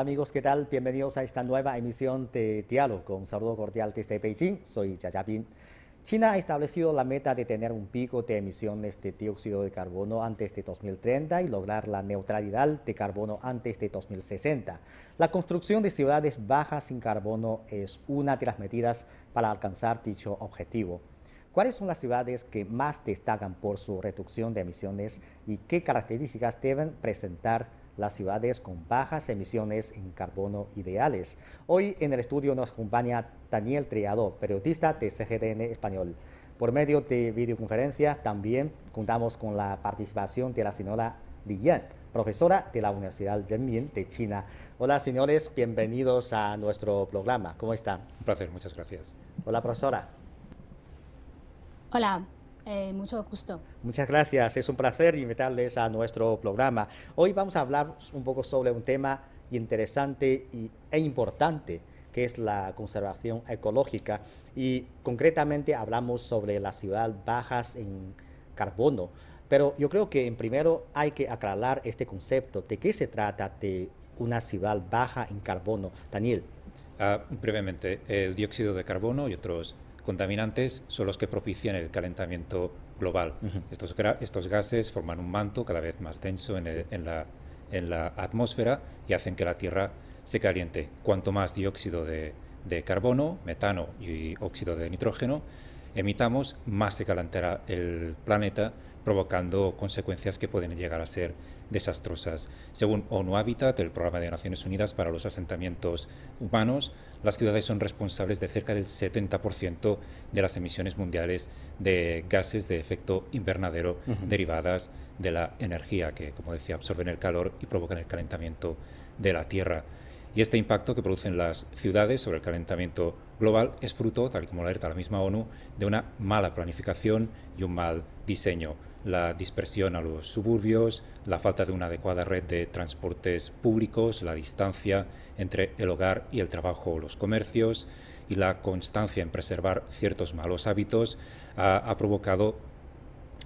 Hola amigos, ¿qué tal? Bienvenidos a esta nueva emisión de Diálogo. Con saludo cordial desde Beijing, soy Jia Bin. China ha establecido la meta de tener un pico de emisiones de dióxido de carbono antes de 2030 y lograr la neutralidad de carbono antes de 2060. La construcción de ciudades bajas sin carbono es una de las medidas para alcanzar dicho objetivo. ¿Cuáles son las ciudades que más destacan por su reducción de emisiones y qué características deben presentar las ciudades con bajas emisiones en carbono ideales? Hoy en el estudio nos acompaña Daniel Triado, periodista de CGTN Español. Por medio de videoconferencia también contamos con la participación de la señora Li Yan, profesora de la Universidad Renmin de China. Hola señores, bienvenidos a nuestro programa. ¿Cómo están? Un placer, muchas gracias. Hola profesora. Hola, eh, mucho gusto. Muchas gracias, es un placer invitarles a nuestro programa. Hoy vamos a hablar un poco sobre un tema interesante y, e importante, que es la conservación ecológica. Y concretamente hablamos sobre las ciudades bajas en carbono. Pero yo creo que en primero hay que aclarar este concepto. ¿De qué se trata de una ciudad baja en carbono? Daniel. Ah, brevemente, el dióxido de carbono y otros contaminantes son los que propician el calentamiento global. estos, estos, gases forman un manto cada vez más denso en, la, en, la, atmósfera y hacen que la Tierra se caliente. Cuanto más dióxido de, de carbono, metano y óxido de nitrógeno emitamos, más se calentará el planeta, provocando consecuencias que pueden llegar a ser desastrosas. Según ONU Habitat, el Programa de Naciones Unidas para los Asentamientos Humanos, las ciudades son responsables de cerca del 70% de las emisiones mundiales de gases de efecto invernadero derivadas de la energía que, como decía, absorben el calor y provocan el calentamiento de la Tierra. Y este impacto que producen las ciudades sobre el calentamiento global es fruto, tal y como lo alerta la misma ONU, de una mala planificación y un mal diseño la dispersión a los suburbios, la falta de una adecuada red de transportes públicos, la distancia entre el hogar y el trabajo o los comercios y la constancia en preservar ciertos malos hábitos ha, provocado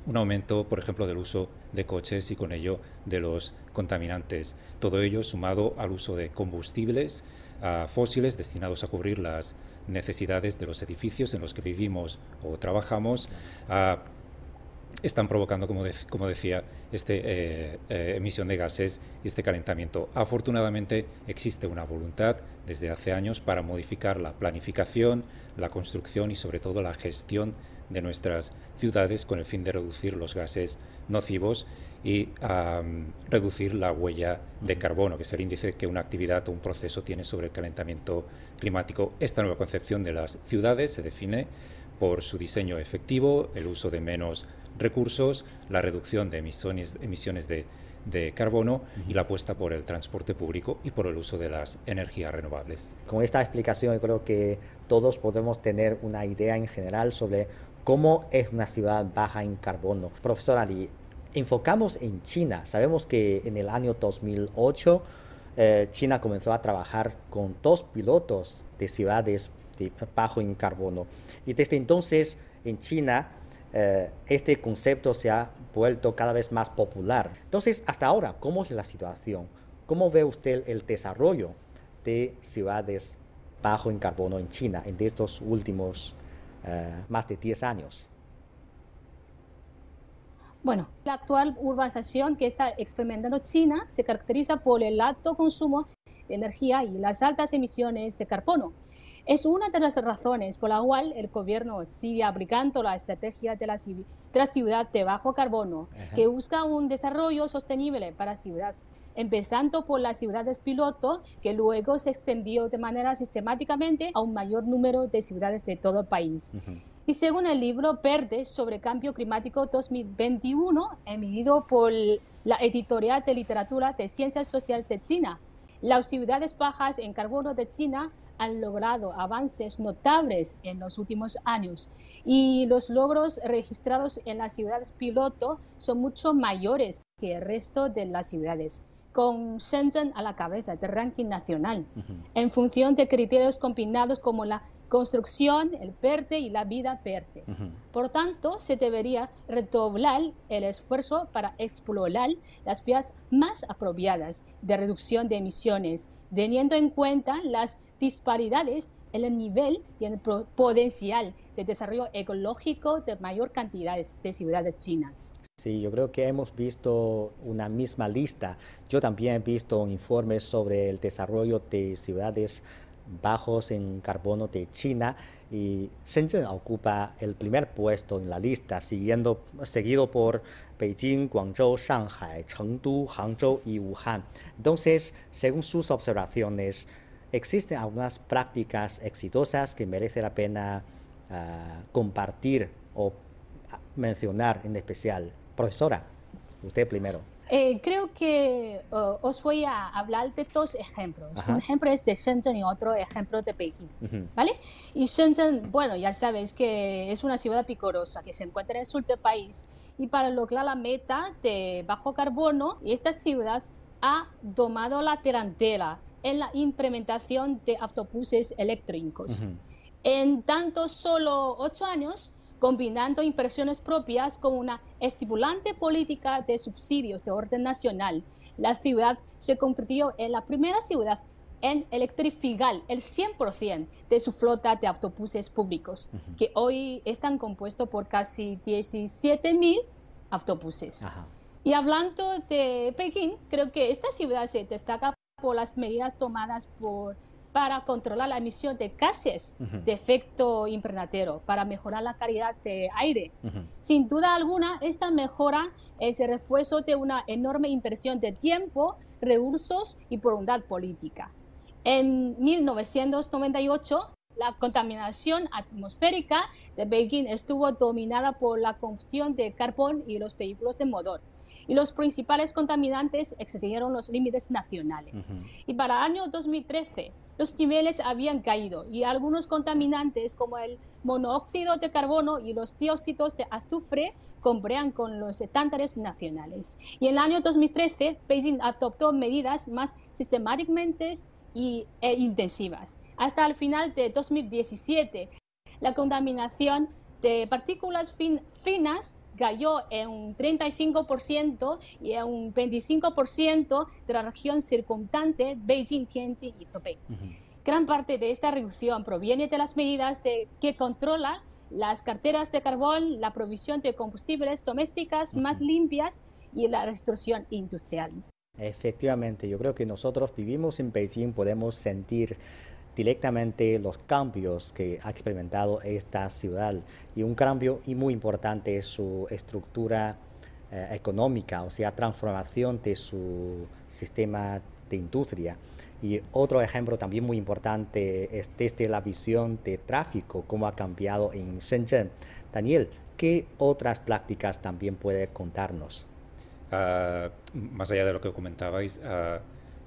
un aumento, por ejemplo, del uso de coches y con ello de los contaminantes. Todo ello sumado al uso de combustibles fósiles destinados a cubrir las necesidades de los edificios en los que vivimos o trabajamos, están provocando, como, como decía, esta eh, eh, emisión de gases y este calentamiento. Afortunadamente existe una voluntad desde hace años para modificar la planificación, la construcción y sobre todo la gestión de nuestras ciudades con el fin de reducir los gases nocivos y reducir la huella de carbono, que es el índice que una actividad o un proceso tiene sobre el calentamiento climático. Esta nueva concepción de las ciudades se define por su diseño efectivo, el uso de menos recursos, la reducción de emisiones, emisiones de, carbono y la apuesta por el transporte público y por el uso de las energías renovables. Con esta explicación yo creo que todos podemos tener una idea en general sobre cómo es una ciudad baja en carbono. Profesor Ali, enfocamos en China. Sabemos que en el año 2008 eh, China comenzó a trabajar con dos pilotos de ciudades de bajo en carbono. Y desde entonces en China eh, este concepto se ha vuelto cada vez más popular. Entonces, hasta ahora, ¿cómo es la situación? ¿Cómo ve usted el desarrollo de ciudades bajo en carbono en China en estos últimos eh, más de 10 años? Bueno, la actual urbanización que está experimentando China se caracteriza por el alto consumo de energía y las altas emisiones de carbono. Es una de las razones por la cual el gobierno sigue aplicando la estrategia de la, ciudad de bajo carbono, que busca un desarrollo sostenible para la ciudad, empezando por las ciudades piloto, que luego se extendió de manera sistemáticamente a un mayor número de ciudades de todo el país. Y según el libro Verde sobre Cambio Climático 2021, emitido por la Editorial de Literatura de Ciencias Sociales de China, las ciudades bajas en carbono de China han logrado avances notables en los últimos años. Y los logros registrados en las ciudades piloto son mucho mayores que el resto de las ciudades con Shenzhen a la cabeza del ranking nacional, en función de criterios combinados como la construcción, el PERTE y la vida PERTE. Por tanto, se debería redoblar el esfuerzo para explorar las vías más apropiadas de reducción de emisiones, teniendo en cuenta las disparidades en el nivel y en el potencial de desarrollo ecológico de mayor cantidad de ciudades chinas. Sí, yo creo que hemos visto una misma lista. Yo también he visto informes sobre el desarrollo de ciudades bajos en carbono de China y Shenzhen ocupa el primer puesto en la lista, siguiendo, seguido por Beijing, Guangzhou, Shanghai, Chengdu, Hangzhou y Wuhan. Entonces, según sus observaciones, existen algunas prácticas exitosas que merece la pena ah, compartir o mencionar en especial. Profesora, usted primero. Eh, creo que uh, os voy a hablar de dos ejemplos. Un ejemplo es de Shenzhen y otro ejemplo de Pekín. ¿Vale? Y Shenzhen, bueno, ya sabéis que es una ciudad picorosa que se encuentra en el sur del país. Y para lograr la meta de bajo carbono, esta ciudad ha tomado la delantera en la implementación de autobuses eléctricos. En tanto solo ocho años, combinando inversiones propias con una estimulante política de subsidios de orden nacional. La ciudad se convirtió en la primera ciudad en electrificar el 100% de su flota de autobuses públicos, que hoy están compuestos por casi 17.000 autobuses. Y hablando de Pekín, creo que esta ciudad se destaca por las medidas tomadas por para controlar la emisión de gases de efecto invernadero, para mejorar la calidad de aire. Sin duda alguna, esta mejora es el refuerzo de una enorme inversión de tiempo, recursos y voluntad política. En 1998, la contaminación atmosférica de Beijing estuvo dominada por la combustión de carbón y los vehículos de motor y los principales contaminantes excedieron los límites nacionales. Y para el año 2013, los niveles habían caído y algunos contaminantes como el monóxido de carbono y los dióxidos de azufre cumplían con los estándares nacionales. Y en el año 2013, Beijing adoptó medidas más sistemáticamente y, e intensivas. Hasta el final de 2017, la contaminación de partículas finas cayó en un 35% y en un 25% de la región circundante Beijing, Tianjin y Hebei. Gran parte de esta reducción proviene de las medidas de, que controlan las carteras de carbón, la provisión de combustibles domésticas más limpias y la restricción industrial. Efectivamente, yo creo que nosotros vivimos en Beijing, podemos sentir directamente los cambios que ha experimentado esta ciudad. Y un cambio y muy importante es su estructura eh, económica, o sea, transformación de su sistema de industria. Y otro ejemplo también muy importante es desde la visión de tráfico, cómo ha cambiado en Shenzhen. Daniel, ¿qué otras prácticas también puede contarnos? Ah, más allá de lo que comentabais, uh,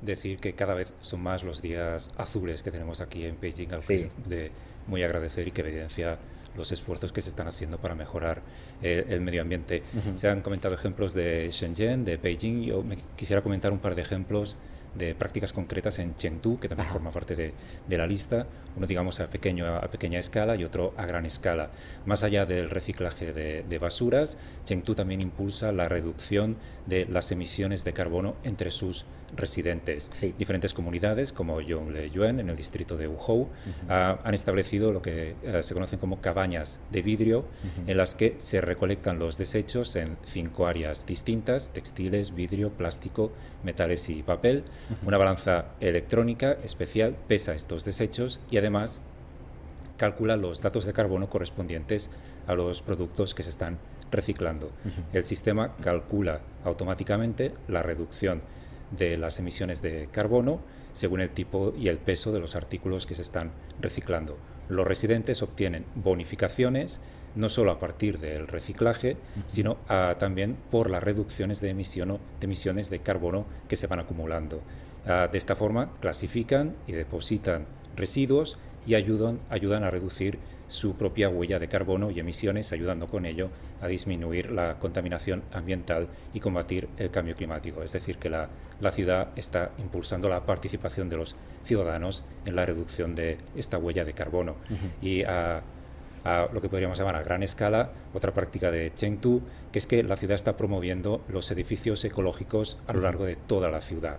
decir que cada vez son más los días azules que tenemos aquí en Beijing, al que de muy agradecer y que evidencia los esfuerzos que se están haciendo para mejorar eh, el medio ambiente. Se han comentado ejemplos de Shenzhen, de Beijing. Yo me quisiera comentar un par de ejemplos de prácticas concretas en Chengdu, que también forma parte de, de, la lista, uno digamos a, pequeño, a pequeña escala y otro a gran escala. Más allá del reciclaje de, de basuras, Chengdu también impulsa la reducción de las emisiones de carbono entre sus residentes. Diferentes comunidades, como Yongle-Yuen, en el distrito de Wuhou, ah, han establecido lo que ah, se conocen como cabañas de vidrio, en las que se recolectan los desechos en cinco áreas distintas, textiles, vidrio, plástico, metales y papel. Una balanza electrónica especial pesa estos desechos y además calcula los datos de carbono correspondientes a los productos que se están reciclando. El sistema calcula automáticamente la reducción de las emisiones de carbono según el tipo y el peso de los artículos que se están reciclando. Los residentes obtienen bonificaciones no solo a partir del reciclaje, sino también por las reducciones de, emisión, de emisiones de carbono que se van acumulando. Ah, de esta forma, clasifican y depositan residuos y ayudan, ayudan a reducir su propia huella de carbono y emisiones, ayudando con ello a disminuir la contaminación ambiental y combatir el cambio climático. Es decir, que la, ciudad está impulsando la participación de los ciudadanos en la reducción de esta huella de carbono. Y a, lo que podríamos llamar a gran escala, otra práctica de Chengdu, que es que la ciudad está promoviendo los edificios ecológicos a lo largo de toda la ciudad.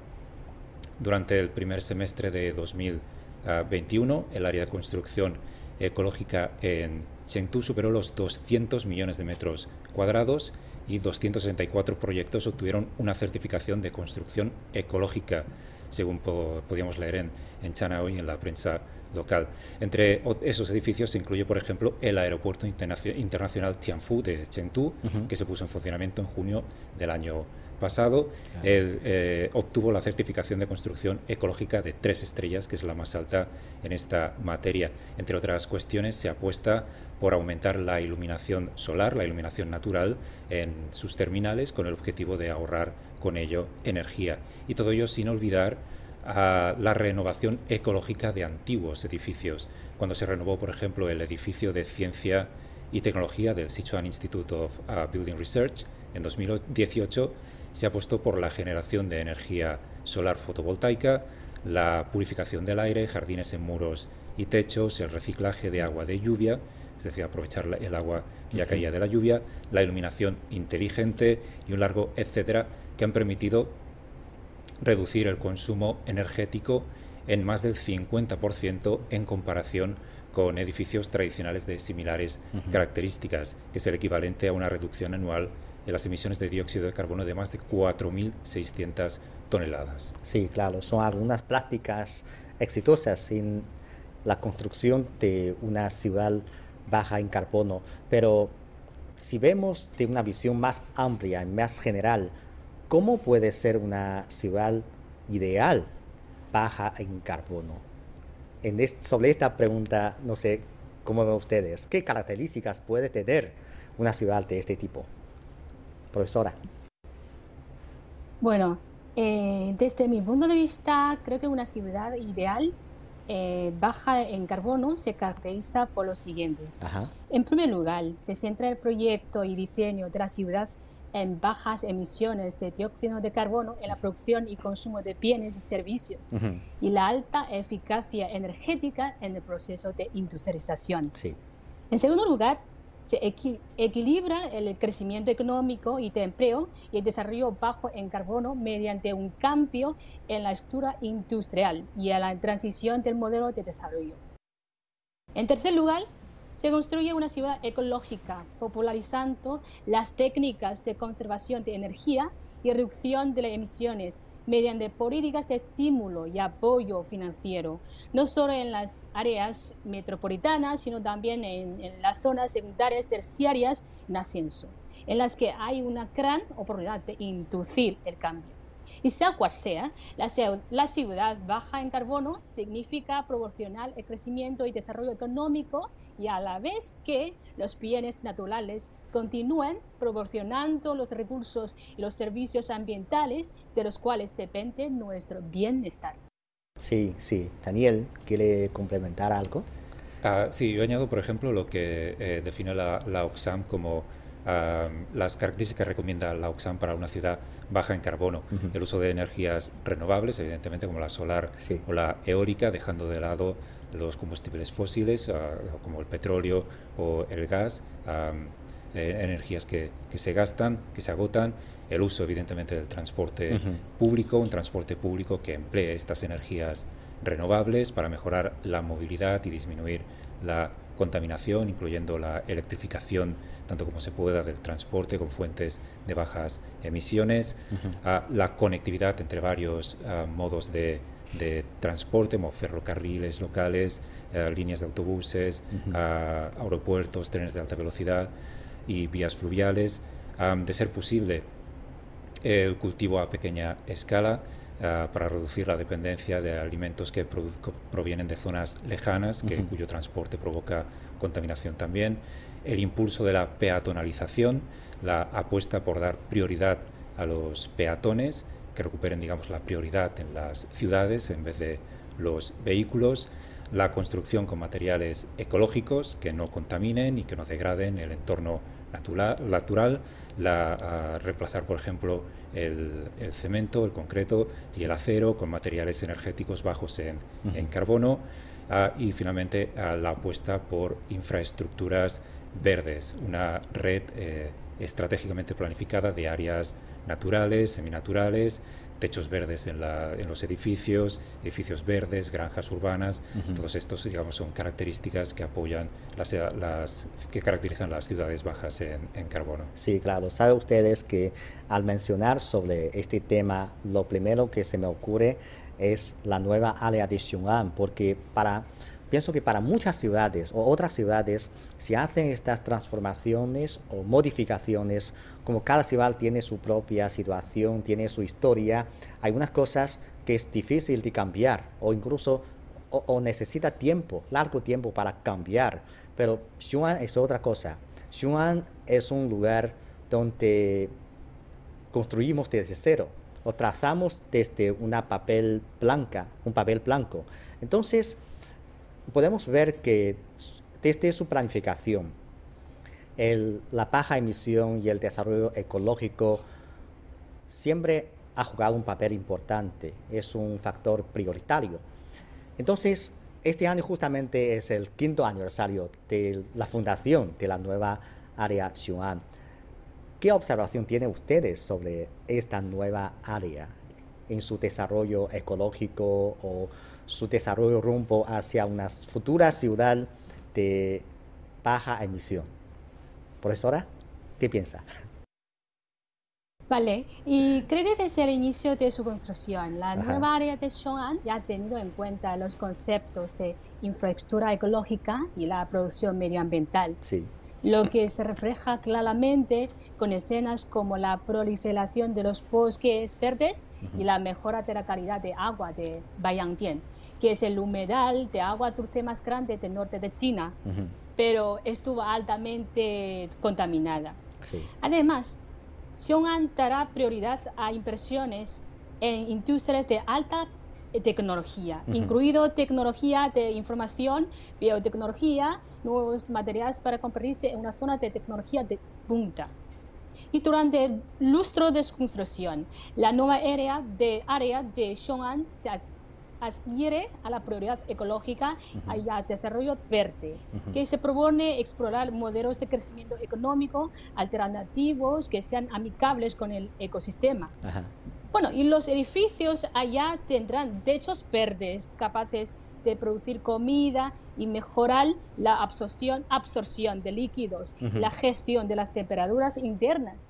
Durante el primer semestre de 2021, el área de construcción ecológica en Chengdu superó los 200 millones de metros cuadrados y 264 proyectos obtuvieron una certificación de construcción ecológica, según podíamos leer en, en China hoy en la prensa local. Entre esos edificios se incluye, por ejemplo, el Aeropuerto Internacional Tianfu de Chengdu, que se puso en funcionamiento en junio del año pasado, él eh, obtuvo la certificación de construcción ecológica de tres estrellas, que es la más alta en esta materia. Entre otras cuestiones, se apuesta por aumentar la iluminación solar, la iluminación natural en sus terminales, con el objetivo de ahorrar con ello energía. Y todo ello sin olvidar la renovación ecológica de antiguos edificios. Cuando se renovó, por ejemplo, el edificio de ciencia y tecnología del Sichuan Institute of uh, Building Research en 2018, se apostó por la generación de energía solar fotovoltaica, la purificación del aire, jardines en muros y techos, el reciclaje de agua de lluvia, es decir, aprovechar el agua que ya caía de la lluvia, la iluminación inteligente y un largo etcétera que han permitido reducir el consumo energético en más del 50% en comparación con edificios tradicionales de similares características, que es el equivalente a una reducción anual de las emisiones de dióxido de carbono de más de 4.600 toneladas. Sí, claro, son algunas prácticas exitosas en la construcción de una ciudad baja en carbono, pero si vemos de una visión más amplia y más general, ¿cómo puede ser una ciudad ideal baja en carbono? En sobre esta pregunta, no sé cómo ven ustedes, ¿qué características puede tener una ciudad de este tipo? Profesora? Bueno, eh, desde mi punto de vista, creo que una ciudad ideal eh, baja en carbono se caracteriza por los siguientes. En primer lugar, se centra el proyecto y diseño de la ciudad en bajas emisiones de dióxido de carbono en la producción y consumo de bienes y servicios y la alta eficacia energética en el proceso de industrialización. En segundo lugar, se equilibra el crecimiento económico y de empleo y el desarrollo bajo en carbono mediante un cambio en la estructura industrial y a la transición del modelo de desarrollo. En tercer lugar, se construye una ciudad ecológica, popularizando las técnicas de conservación de energía y reducción de las emisiones mediante políticas de estímulo y apoyo financiero, no solo en las áreas metropolitanas, sino también en, las zonas secundarias terciarias en ascenso, en las que hay una gran oportunidad de inducir el cambio. Y sea cual sea, la, ciudad baja en carbono significa proporcionar el crecimiento y desarrollo económico y a la vez que los bienes naturales continúen proporcionando los recursos y los servicios ambientales de los cuales depende nuestro bienestar. Sí, sí. Daniel, ¿quiere complementar algo? Ah, sí, yo añado, por ejemplo, lo que eh, define la, la Oxfam como las características que recomienda la Oxfam para una ciudad baja en carbono. El uso de energías renovables, evidentemente como la solar o la eólica, dejando de lado los combustibles fósiles ah, como el petróleo o el gas, eh, energías que, se gastan, que se agotan, el uso evidentemente del transporte público, un transporte público que emplee estas energías renovables para mejorar la movilidad y disminuir la contaminación, incluyendo la electrificación tanto como se pueda del transporte con fuentes de bajas emisiones, la conectividad entre varios modos de, transporte, como ferrocarriles locales, eh, líneas de autobuses, ah, aeropuertos, trenes de alta velocidad y vías fluviales. de ser posible, el cultivo a pequeña escala ah, para reducir la dependencia de alimentos que provienen de zonas lejanas, que, cuyo transporte provoca contaminación también, el impulso de la peatonalización, la apuesta por dar prioridad a los peatones, que recuperen digamos, la prioridad en las ciudades en vez de los vehículos, la construcción con materiales ecológicos que no contaminen y que no degraden el entorno natural, la, reemplazar, por ejemplo, el, cemento, el concreto y el acero con materiales energéticos bajos en, carbono ah, y finalmente la apuesta por infraestructuras verdes, una red eh, estratégicamente planificada de áreas naturales, seminaturales, techos verdes en, los edificios, edificios verdes, granjas urbanas, todos estos digamos son características que apoyan las, que caracterizan las ciudades bajas en, carbono. Sí, claro. Sabe ustedes que al mencionar sobre este tema, lo primero que se me ocurre es la nueva área de Xiong'an, porque para pienso que para muchas ciudades o otras ciudades se hacen estas transformaciones o modificaciones, como cada ciudad tiene su propia situación, tiene su historia, hay unas cosas que es difícil de cambiar o incluso o, necesita tiempo, largo tiempo para cambiar. Pero Xuan es otra cosa. Xuan es un lugar donde construimos desde cero o trazamos desde una papel blanca, un papel blanco. Entonces, podemos ver que desde su planificación, la baja emisión y el desarrollo ecológico siempre ha jugado un papel importante, es un factor prioritario. Entonces, este año justamente es el quinto aniversario de la fundación de la nueva área Xuan. ¿Qué observación tienen ustedes sobre esta nueva área en su desarrollo ecológico o su desarrollo rumbo hacia una futura ciudad de baja emisión. Profesora, ¿qué piensa? Vale, y creo que desde el inicio de su construcción, la nueva área de Xiong'an ya ha tenido en cuenta los conceptos de infraestructura ecológica y la producción medioambiental. Sí. Lo que se refleja claramente con escenas como la proliferación de los bosques verdes y la mejora de la calidad de agua de Bayangtian, que es el humedal de agua dulce más grande del norte de China, pero estuvo altamente contaminada. Además, Xiong'an dará prioridad a inversiones en industrias de alta tecnología, incluido tecnología de información, biotecnología, nuevos materiales para convertirse en una zona de tecnología de punta. Y durante el lustro de su construcción, la nueva área de, área de Xiong'an se adhiere a la prioridad ecológica y al desarrollo verde, que se propone explorar modelos de crecimiento económico alternativos que sean amigables con el ecosistema. Bueno, y los edificios allá tendrán techos verdes capaces de producir comida y mejorar la absorción, absorción de líquidos, la gestión de las temperaturas internas.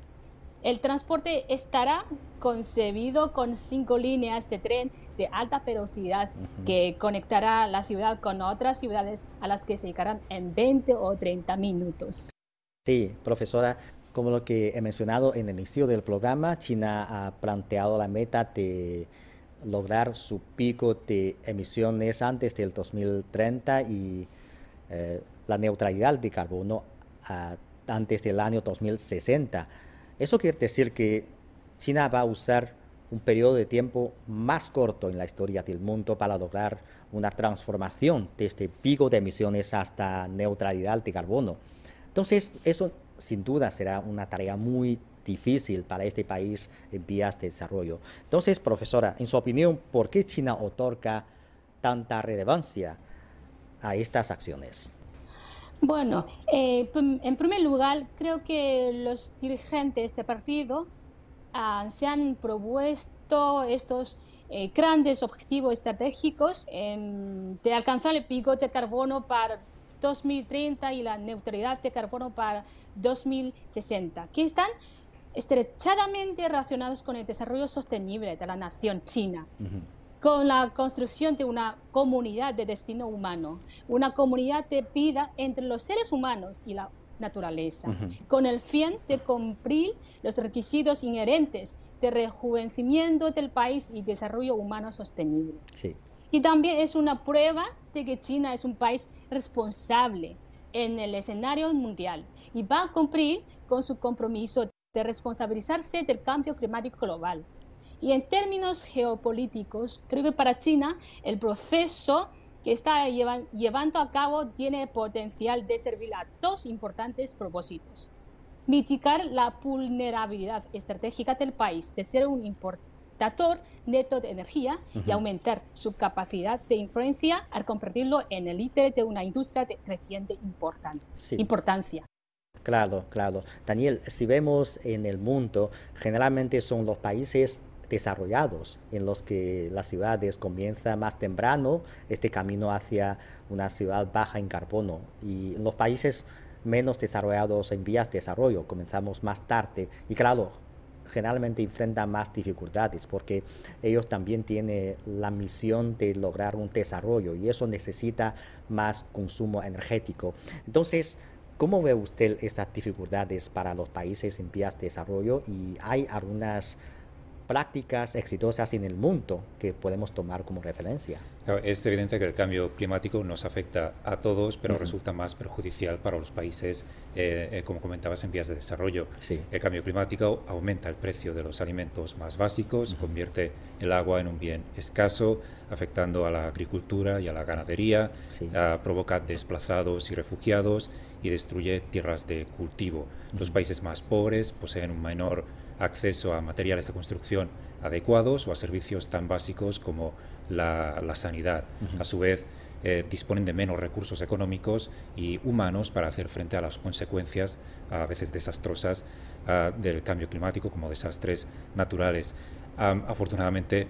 El transporte estará concebido con cinco líneas de tren de alta velocidad que conectará la ciudad con otras ciudades a las que se llegarán en 20 o 30 minutos. Sí, profesora, como lo que he mencionado en el inicio del programa, China ha planteado la meta de lograr su pico de emisiones antes del 2030 y eh, la neutralidad de carbono ah, antes del año 2060. Eso quiere decir que China va a usar un periodo de tiempo más corto en la historia del mundo para lograr una transformación desde pico de emisiones hasta neutralidad de carbono. Entonces, eso sin duda será una tarea muy difícil para este país en vías de desarrollo. Entonces, profesora, en su opinión, ¿por qué China otorga tanta relevancia a estas acciones? Bueno, eh, en primer lugar, creo que los dirigentes de este partido ah, se han propuesto estos eh, grandes objetivos estratégicos em, de alcanzar el pico de carbono para 2030 y la neutralidad de carbono para 2060, que están estrechadamente relacionados con el desarrollo sostenible de la nación china. Con la construcción de una comunidad de destino humano, una comunidad de vida entre los seres humanos y la naturaleza, con el fin de cumplir los requisitos inherentes de rejuvenecimiento del país y desarrollo humano sostenible. Sí. Y también es una prueba de que China es un país responsable en el escenario mundial y va a cumplir con su compromiso de responsabilizarse del cambio climático global. Y en términos geopolíticos, creo que para China el proceso que está llevando a cabo tiene potencial de servir a dos importantes propósitos. Mitigar la vulnerabilidad estratégica del país de ser un importador neto de energía y aumentar su capacidad de influencia al convertirlo en el líder de una industria de creciente importancia. Claro, claro. Daniel, si vemos en el mundo, generalmente son los países desarrollados en los que las ciudades comienzan más temprano este camino hacia una ciudad baja en carbono. Y en los países menos desarrollados en vías de desarrollo comenzamos más tarde. Y claro generalmente enfrentan más dificultades porque ellos también tienen la misión de lograr un desarrollo y eso necesita más consumo energético. Entonces ¿Cómo ve usted esas dificultades para los países en vías de desarrollo y hay algunas prácticas exitosas en el mundo que podemos tomar como referencia. Es evidente que el cambio climático nos afecta a todos, pero resulta más perjudicial para los países, eh, eh, como comentabas, en vías de desarrollo. El cambio climático aumenta el precio de los alimentos más básicos, convierte el agua en un bien escaso, afectando a la agricultura y a la ganadería, provoca desplazados y refugiados y destruye tierras de cultivo. Los países más pobres poseen un menor acceso a materiales de construcción adecuados o a servicios tan básicos como la, sanidad. A su vez, eh, disponen de menos recursos económicos y humanos para hacer frente a las consecuencias a veces desastrosas ah, del cambio climático como desastres naturales. afortunadamente,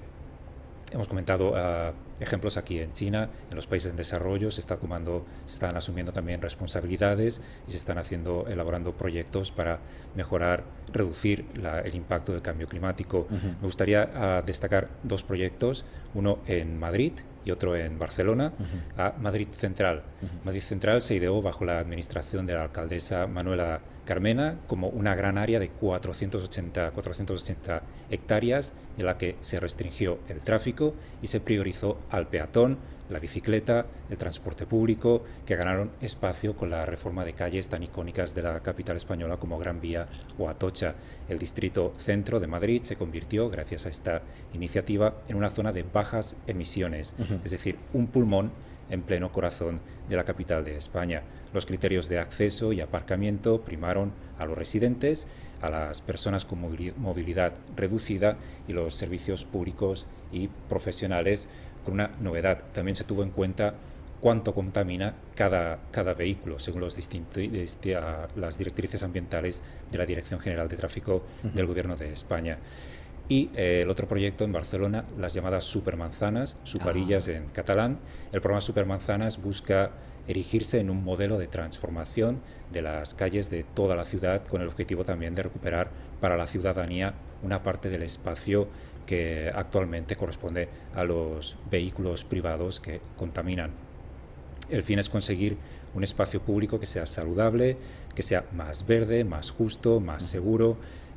hemos comentado ah, ejemplos aquí en China, en los países en desarrollo se está tomando, se están asumiendo también responsabilidades y se están haciendo, elaborando proyectos para mejorar, reducir el impacto del cambio climático. Me gustaría ah, destacar dos proyectos, uno en Madrid y otro en Barcelona, a Madrid Central. Madrid Central se ideó bajo la administración de la alcaldesa Manuela Carmena como una gran área de 480, 480 hectáreas en la que se restringió el tráfico y se priorizó al peatón, la bicicleta, el transporte público, que ganaron espacio con la reforma de calles tan icónicas de la capital española como Gran Vía o Atocha. El distrito centro de Madrid se convirtió, gracias a esta iniciativa, en una zona de bajas emisiones, es decir, un pulmón en pleno corazón de la capital de España. Los criterios de acceso y aparcamiento primaron a los residentes, a las personas con movilidad reducida y los servicios públicos y profesionales con una novedad. También se tuvo en cuenta cuánto contamina cada, cada vehículo, según los este, las directrices ambientales de la Dirección General de Tráfico del Gobierno de España. Y eh, el otro proyecto en Barcelona, las llamadas supermanzanas, superillas ah. en catalán. El programa Supermanzanas busca erigirse en un modelo de transformación de las calles de toda la ciudad con el objetivo también de recuperar para la ciudadanía una parte del espacio que actualmente corresponde a los vehículos privados que contaminan. El fin es conseguir un espacio público que sea saludable, que sea más verde, más justo, más seguro,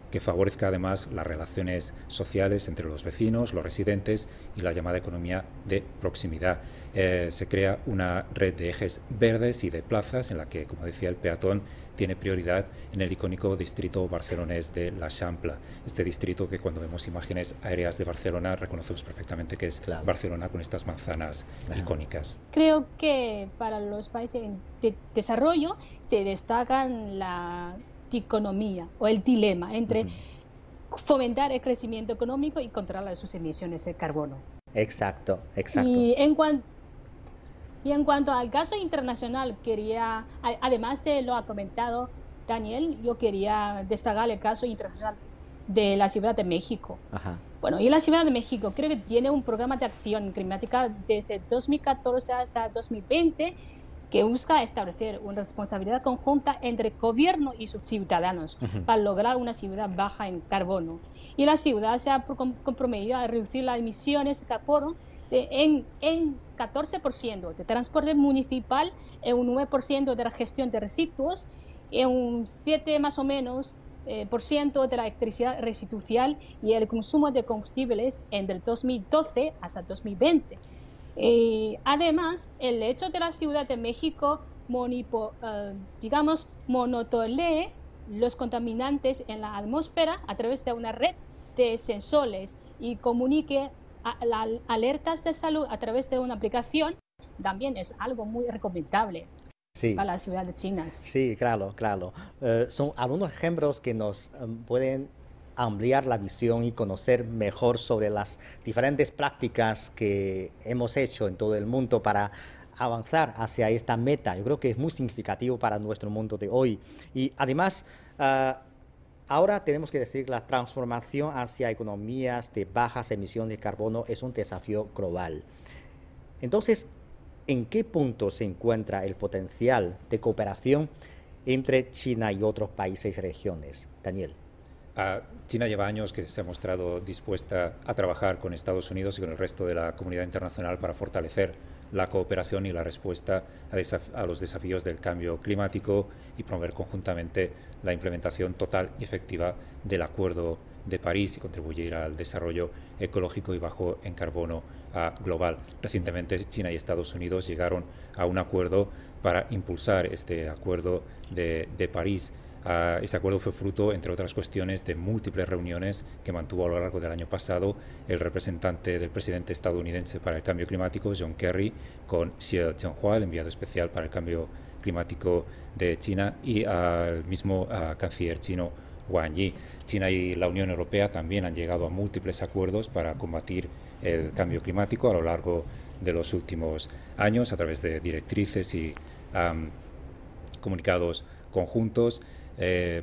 que favorezca además las relaciones sociales entre los vecinos, los residentes y la llamada economía de proximidad. Eh, se crea una red de ejes verdes y de plazas en la que, como decía, el peatón tiene prioridad en el icónico distrito barcelonés de La Champla. Este distrito que cuando vemos imágenes aéreas de Barcelona reconocemos perfectamente que es Barcelona con estas manzanas icónicas. Creo que para los países de desarrollo se destacan la economía o el dilema entre fomentar el crecimiento económico y controlar sus emisiones de carbono. Exacto, exacto. Y en, y en cuanto al caso internacional, quería, además de lo ha comentado Daniel, yo quería destacar el caso internacional de la Ciudad de México. Bueno, y la Ciudad de México creo que tiene un programa de acción climática desde 2014 hasta 2020 que busca establecer una responsabilidad conjunta entre gobierno y sus ciudadanos para lograr una ciudad baja en carbono. Y la ciudad se ha comprometido a reducir las emisiones de carbono en, en 14% de transporte municipal, en un 9% de la gestión de residuos, en un 7 más o menos eh, por ciento de la electricidad residual y el consumo de combustibles entre 2012 hasta 2020. Eh, además, el hecho de la Ciudad de México, monipo, eh, digamos, monotolee los contaminantes en la atmósfera a través de una red de sensores y comunique alertas de salud a través de una aplicación también es algo muy recomendable para las ciudades chinas. Sí, claro, claro. Eh, son algunos ejemplos que nos em, pueden ampliar la visión y conocer mejor sobre las diferentes prácticas que hemos hecho en todo el mundo para avanzar hacia esta meta. Yo creo que es muy significativo para nuestro mundo de hoy. Y además, ah, ahora tenemos que decir que la transformación hacia economías de bajas emisiones de carbono es un desafío global. Entonces, ¿en qué punto se encuentra el potencial de cooperación entre China y otros países y regiones? Daniel. China lleva años que se ha mostrado dispuesta a trabajar con Estados Unidos y con el resto de la comunidad internacional para fortalecer la cooperación y la respuesta a, los desafíos del cambio climático y promover conjuntamente la implementación total y efectiva del Acuerdo de París y contribuir al desarrollo ecológico y bajo en carbono global. Recientemente China y Estados Unidos llegaron a un acuerdo para impulsar este Acuerdo de París Ah, ese acuerdo fue fruto, entre otras cuestiones, de múltiples reuniones que mantuvo a lo largo del año pasado el representante del presidente estadounidense para el cambio climático, John Kerry, con Xi Jinping, el enviado especial para el cambio climático de China, y al mismo canciller chino Wang Yi. China y la Unión Europea también han llegado a múltiples acuerdos para combatir el cambio climático a lo largo de los últimos años a través de directrices y comunicados conjuntos. Eh,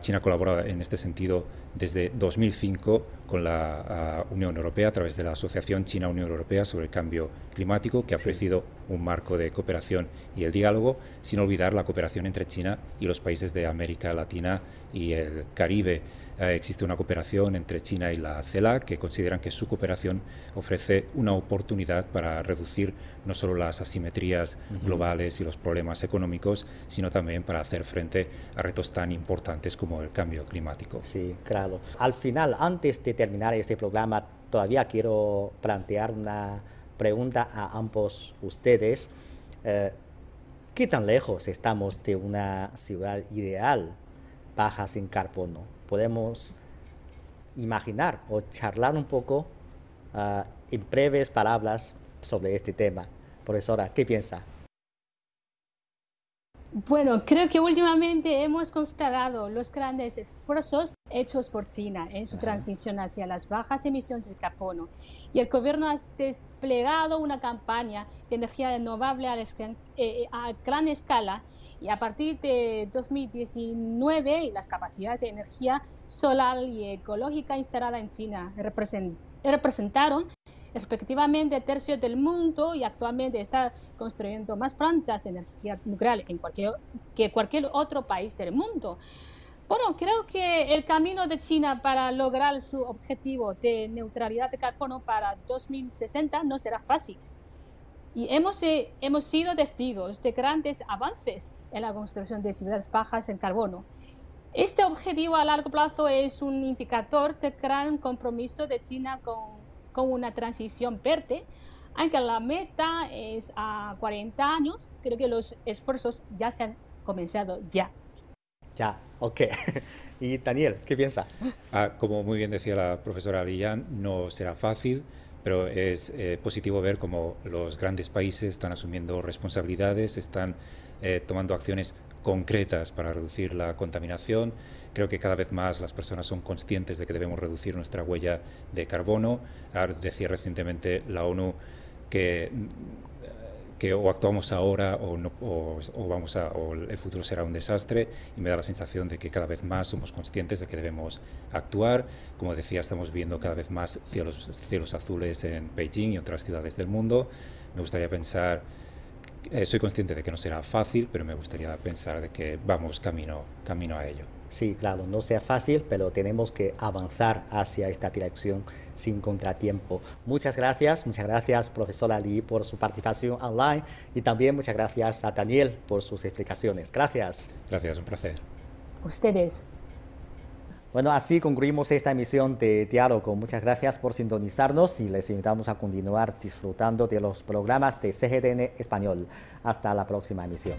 China ha colaborado en este sentido desde 2005 con la Unión Europea a través de la Asociación China-Unión Europea sobre el Cambio Climático, que ha ofrecido un marco de cooperación y el diálogo, sin olvidar la cooperación entre China y los países de América Latina y el Caribe. Eh, existe una cooperación entre China y la CELAC que consideran que su cooperación ofrece una oportunidad para reducir no solo las asimetrías globales y los problemas económicos, sino también para hacer frente a retos tan importantes como el cambio climático. Sí, claro. Al final, antes de terminar este programa, todavía quiero plantear una pregunta a ambos ustedes. Eh, ¿Qué tan lejos estamos de una ciudad ideal baja sin carbono? Podemos imaginar o charlar un poco ah, en breves palabras sobre este tema. Profesora, ¿qué piensa? Bueno, creo que últimamente hemos constatado los grandes esfuerzos hechos por China en su transición hacia las bajas emisiones de carbono. Y el gobierno ha desplegado una campaña de energía renovable a, eh, gran escala y a partir de 2019 las capacidades de energía solar y ecológica instalada en China representaron respectivamente tercio del mundo y actualmente está construyendo más plantas de energía nuclear en cualquier, que cualquier otro país del mundo. Bueno, creo que el camino de China para lograr su objetivo de neutralidad de carbono para 2060 no será fácil. Y hemos, eh, hemos sido testigos de grandes avances en la construcción de ciudades bajas en carbono. Este objetivo a largo plazo es un indicador de gran compromiso de China con con una transición verde, aunque la meta es a 40 años, creo que los esfuerzos ya se han comenzado ya. Ya, ok. y Daniel, ¿qué piensa? Ah, como muy bien decía la profesora Lillán, no será fácil, pero es eh, positivo ver cómo los grandes países están asumiendo responsabilidades, están eh, tomando acciones concretas para reducir la contaminación. Creo que cada vez más las personas son conscientes de que debemos reducir nuestra huella de carbono. Decía recientemente la ONU que, que o actuamos ahora o, vamos a, o el futuro será un desastre y me da la sensación de que cada vez más somos conscientes de que debemos actuar. Como decía, estamos viendo cada vez más cielos, cielos azules en Beijing y otras ciudades del mundo. Me gustaría pensar eh, soy consciente de que no será fácil, pero me gustaría pensar de que vamos camino, camino a ello. Sí, claro, no sea fácil, pero tenemos que avanzar hacia esta dirección sin contratiempo. Muchas gracias, muchas gracias profesora Lee por su participación online y también muchas gracias a Daniel por sus explicaciones. Gracias. Gracias, un placer. Ustedes. Bueno, así concluimos esta emisión de Diálogo. Muchas gracias por sintonizarnos y les invitamos a continuar disfrutando de los programas de CGTN Español. Hasta la próxima emisión.